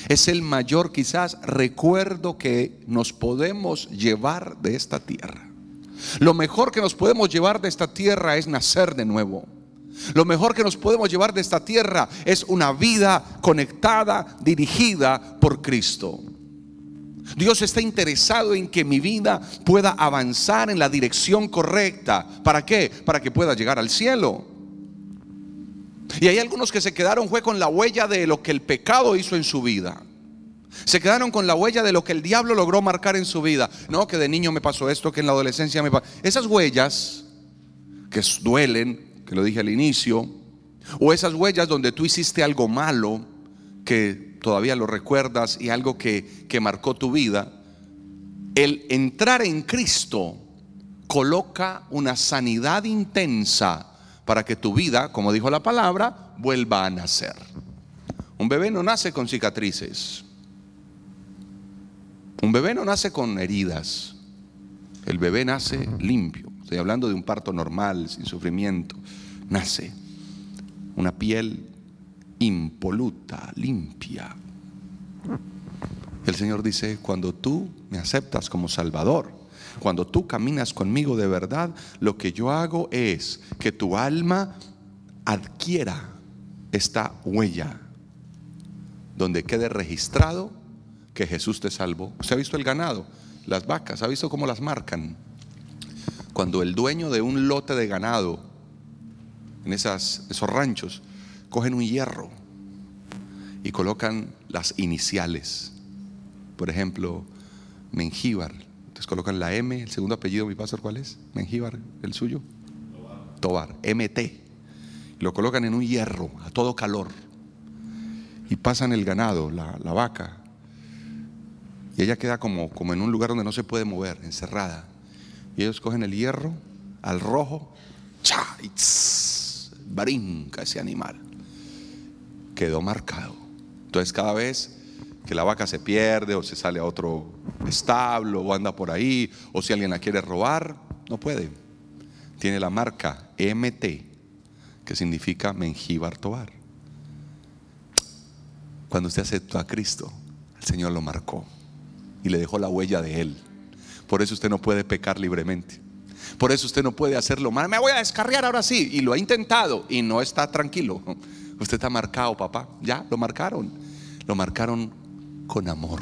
es el mayor quizás recuerdo que nos podemos llevar de esta tierra. Lo mejor que nos podemos llevar de esta tierra es nacer de nuevo. Lo mejor que nos podemos llevar de esta tierra es una vida conectada, dirigida por Cristo. Dios está interesado en que mi vida pueda avanzar en la dirección correcta. ¿Para qué? Para que pueda llegar al cielo. Y hay algunos que se quedaron fue con la huella de lo que el pecado hizo en su vida. Se quedaron con la huella de lo que el diablo logró marcar en su vida. No, que de niño me pasó esto, que en la adolescencia me pasó. Esas huellas que duelen, lo dije al inicio, o esas huellas donde tú hiciste algo malo que todavía lo recuerdas y algo que, que marcó tu vida, el entrar en Cristo coloca una sanidad intensa para que tu vida, como dijo la palabra, vuelva a nacer. Un bebé no nace con cicatrices. Un bebé no nace con heridas. El bebé nace limpio. Estoy hablando de un parto normal, sin sufrimiento. Nace una piel impoluta, limpia. El Señor dice, cuando tú me aceptas como Salvador, cuando tú caminas conmigo de verdad, lo que yo hago es que tu alma adquiera esta huella, donde quede registrado que Jesús te salvó. ¿Usted ha visto el ganado? Las vacas, ¿ha visto cómo las marcan? Cuando el dueño de un lote de ganado, en esas, esos ranchos, cogen un hierro y colocan las iniciales. Por ejemplo, Mengíbar. Entonces colocan la M, el segundo apellido, mi pastor, ¿cuál es? Mengíbar, el suyo. Tobar, MT. Lo colocan en un hierro a todo calor. Y pasan el ganado, la, vaca, y ella queda como, como en un lugar donde no se puede mover, encerrada. Y ellos cogen el hierro al rojo, ¡cha! y brinca ese animal. Quedó marcado. Entonces cada vez que la vaca se pierde o se sale a otro establo o anda por ahí o si alguien la quiere robar, no puede. Tiene la marca MT, que significa Mengíbar Tobar. Cuando usted aceptó a Cristo, el Señor lo marcó y le dejó la huella de Él. Por eso usted no puede pecar libremente. Por eso usted no puede hacerlo mal. Me voy a descarriar ahora sí. Y lo ha intentado y no está tranquilo. Usted está marcado, papá. Ya, lo marcaron. Lo marcaron con amor.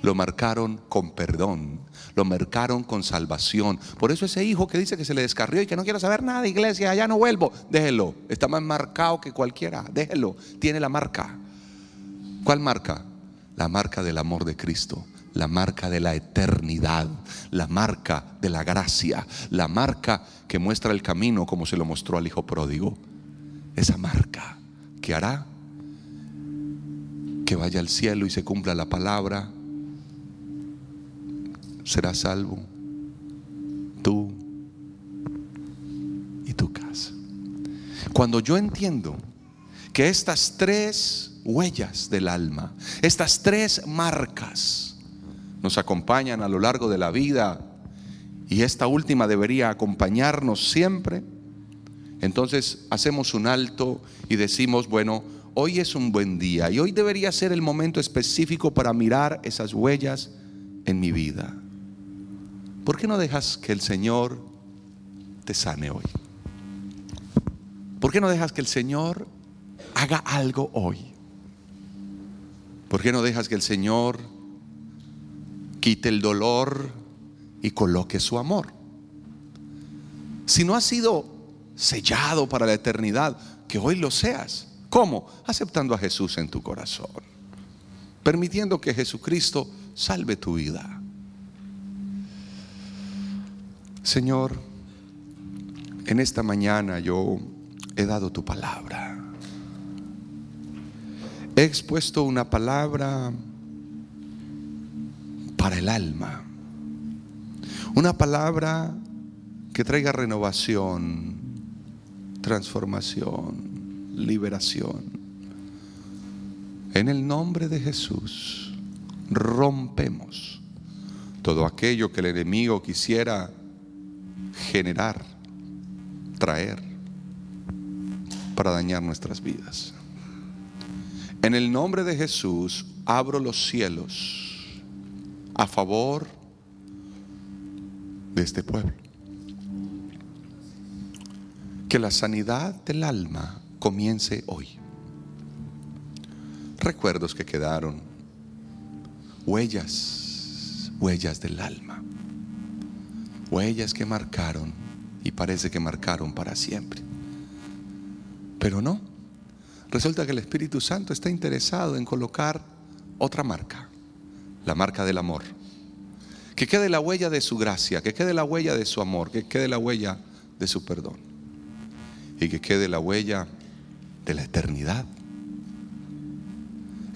Lo marcaron con perdón. Lo marcaron con salvación. Por eso ese hijo que dice que se le descarrió y que no quiere saber nada iglesia, ya no vuelvo. Déjelo. Está más marcado que cualquiera. Déjelo. Tiene la marca. ¿Cuál marca? La marca del amor de Cristo la marca de la eternidad, la marca de la gracia, la marca que muestra el camino como se lo mostró al Hijo pródigo. Esa marca que hará que vaya al cielo y se cumpla la palabra, será salvo tú y tu casa. Cuando yo entiendo que estas tres huellas del alma, estas tres marcas, nos acompañan a lo largo de la vida y esta última debería acompañarnos siempre, entonces hacemos un alto y decimos, bueno, hoy es un buen día y hoy debería ser el momento específico para mirar esas huellas en mi vida. ¿Por qué no dejas que el Señor te sane hoy? ¿Por qué no dejas que el Señor haga algo hoy? ¿Por qué no dejas que el Señor quite el dolor y coloque su amor. Si no has sido sellado para la eternidad, que hoy lo seas. ¿Cómo? Aceptando a Jesús en tu corazón. Permitiendo que Jesucristo salve tu vida. Señor, en esta mañana yo he dado tu palabra. He expuesto una palabra para el alma. Una palabra que traiga renovación, transformación, liberación. En el nombre de Jesús rompemos todo aquello que el enemigo quisiera generar, traer para dañar nuestras vidas. En el nombre de Jesús abro los cielos a favor de este pueblo. Que la sanidad del alma comience hoy. Recuerdos que quedaron, huellas, huellas del alma, huellas que marcaron y parece que marcaron para siempre. Pero no, resulta que el Espíritu Santo está interesado en colocar otra marca la marca del amor. Que quede la huella de su gracia, que quede la huella de su amor, que quede la huella de su perdón. Y que quede la huella de la eternidad.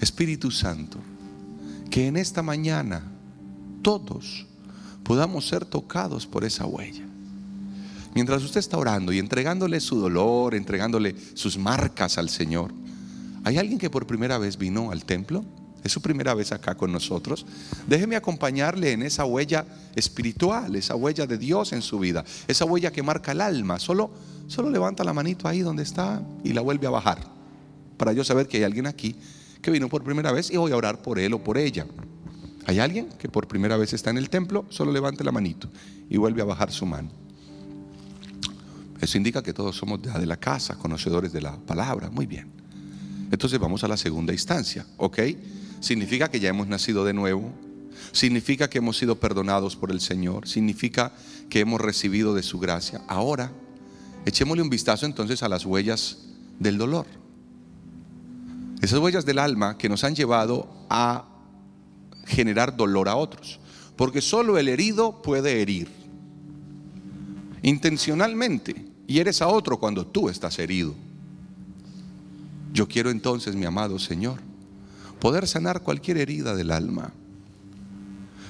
Espíritu Santo, que en esta mañana todos podamos ser tocados por esa huella. Mientras usted está orando y entregándole su dolor, entregándole sus marcas al Señor, ¿Hay alguien que por primera vez vino al templo? Es su primera vez acá con nosotros. Déjeme acompañarle en esa huella espiritual, esa huella de Dios en su vida, esa huella que marca el alma. Solo, solo levanta la manito ahí donde está y la vuelve a bajar. Para yo saber que hay alguien aquí que vino por primera vez y voy a orar por él o por ella. ¿Hay alguien que por primera vez está en el templo? Solo levante la manito y vuelve a bajar su mano. Eso indica que todos somos de la casa, conocedores de la palabra. Muy bien. Entonces vamos a la segunda instancia, ¿ok? Significa que ya hemos nacido de nuevo. Significa que hemos sido perdonados por el Señor. Significa que hemos recibido de su gracia. Ahora, echémosle un vistazo entonces a las huellas del dolor. Esas huellas del alma que nos han llevado a generar dolor a otros. Porque solo el herido puede herir. Intencionalmente. Y eres a otro cuando tú estás herido. Yo quiero entonces, mi amado Señor, poder sanar cualquier herida del alma.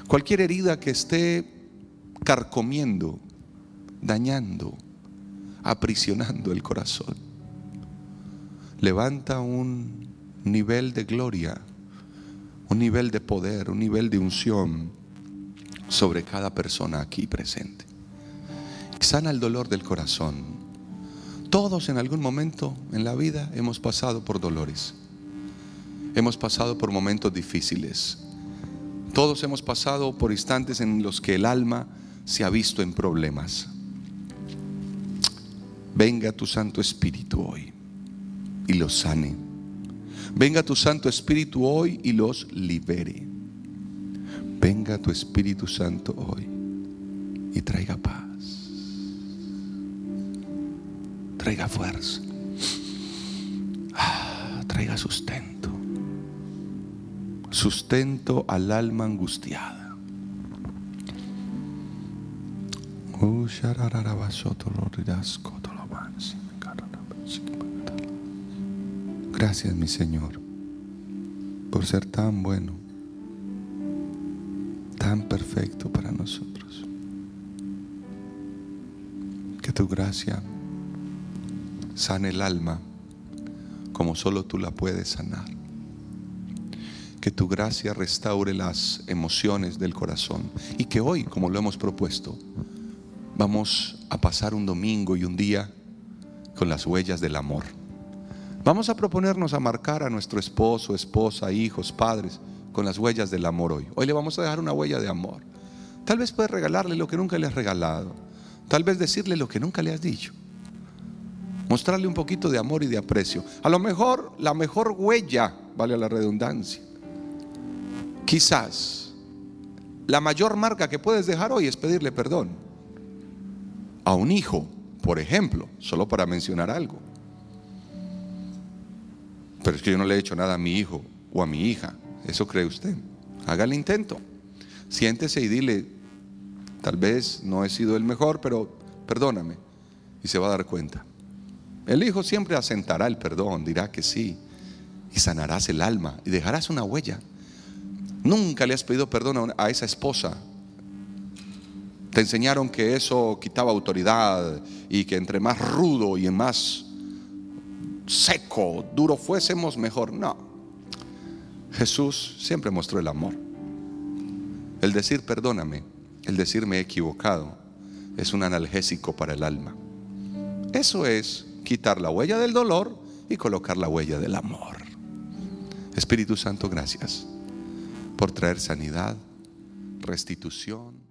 Cualquier herida que esté carcomiendo, dañando, aprisionando el corazón. Levanta un nivel de gloria un nivel de poder, un nivel de unción sobre cada persona aquí presente. Sana el dolor del corazón. Todos en algún momento en la vida hemos pasado por dolores. Hemos pasado por momentos difíciles. Todos hemos pasado por instantes en los que el alma se ha visto en problemas. Venga tu Santo Espíritu hoy y lo sane Venga tu Santo Espíritu hoy y los libere. Venga tu Espíritu Santo hoy y traiga paz. Traiga fuerza. Ah, traiga sustento. Sustento al alma angustiada. Oh, Gracias, mi Señor, por ser tan bueno, tan perfecto para nosotros. Que tu gracia sane el alma como solo tú la puedes sanar. Que tu gracia restaure las emociones del corazón. Y que hoy, como lo hemos propuesto, vamos a pasar un domingo y un día con las huellas del amor Vamos a proponernos a marcar a nuestro esposo, esposa, hijos, padres con las huellas del amor hoy. Hoy le vamos a dejar una huella de amor. Tal vez puedes regalarle lo que nunca le has regalado. Tal vez decirle lo que nunca le has dicho. Mostrarle un poquito de amor y de aprecio. A lo mejor la mejor huella, vale la redundancia. Quizás la mayor marca que puedes dejar hoy es pedirle perdón. A un hijo, por ejemplo, solo para mencionar algo. Pero es que yo no le he hecho nada a mi hijo o a mi hija. ¿Eso cree usted? Haga el intento. Siéntese y dile, tal vez no he sido el mejor, pero perdóname. Y se va a dar cuenta. El hijo siempre asentará el perdón, dirá que sí. Y sanarás el alma y dejarás una huella. Nunca le has pedido perdón a esa esposa. Te enseñaron que eso quitaba autoridad y que entre más rudo y más seco, duro fuésemos, mejor. No. Jesús siempre mostró el amor. El decir perdóname, el decir me he equivocado, es un analgésico para el alma. Eso es quitar la huella del dolor y colocar la huella del amor. Espíritu Santo, gracias por traer sanidad, restitución.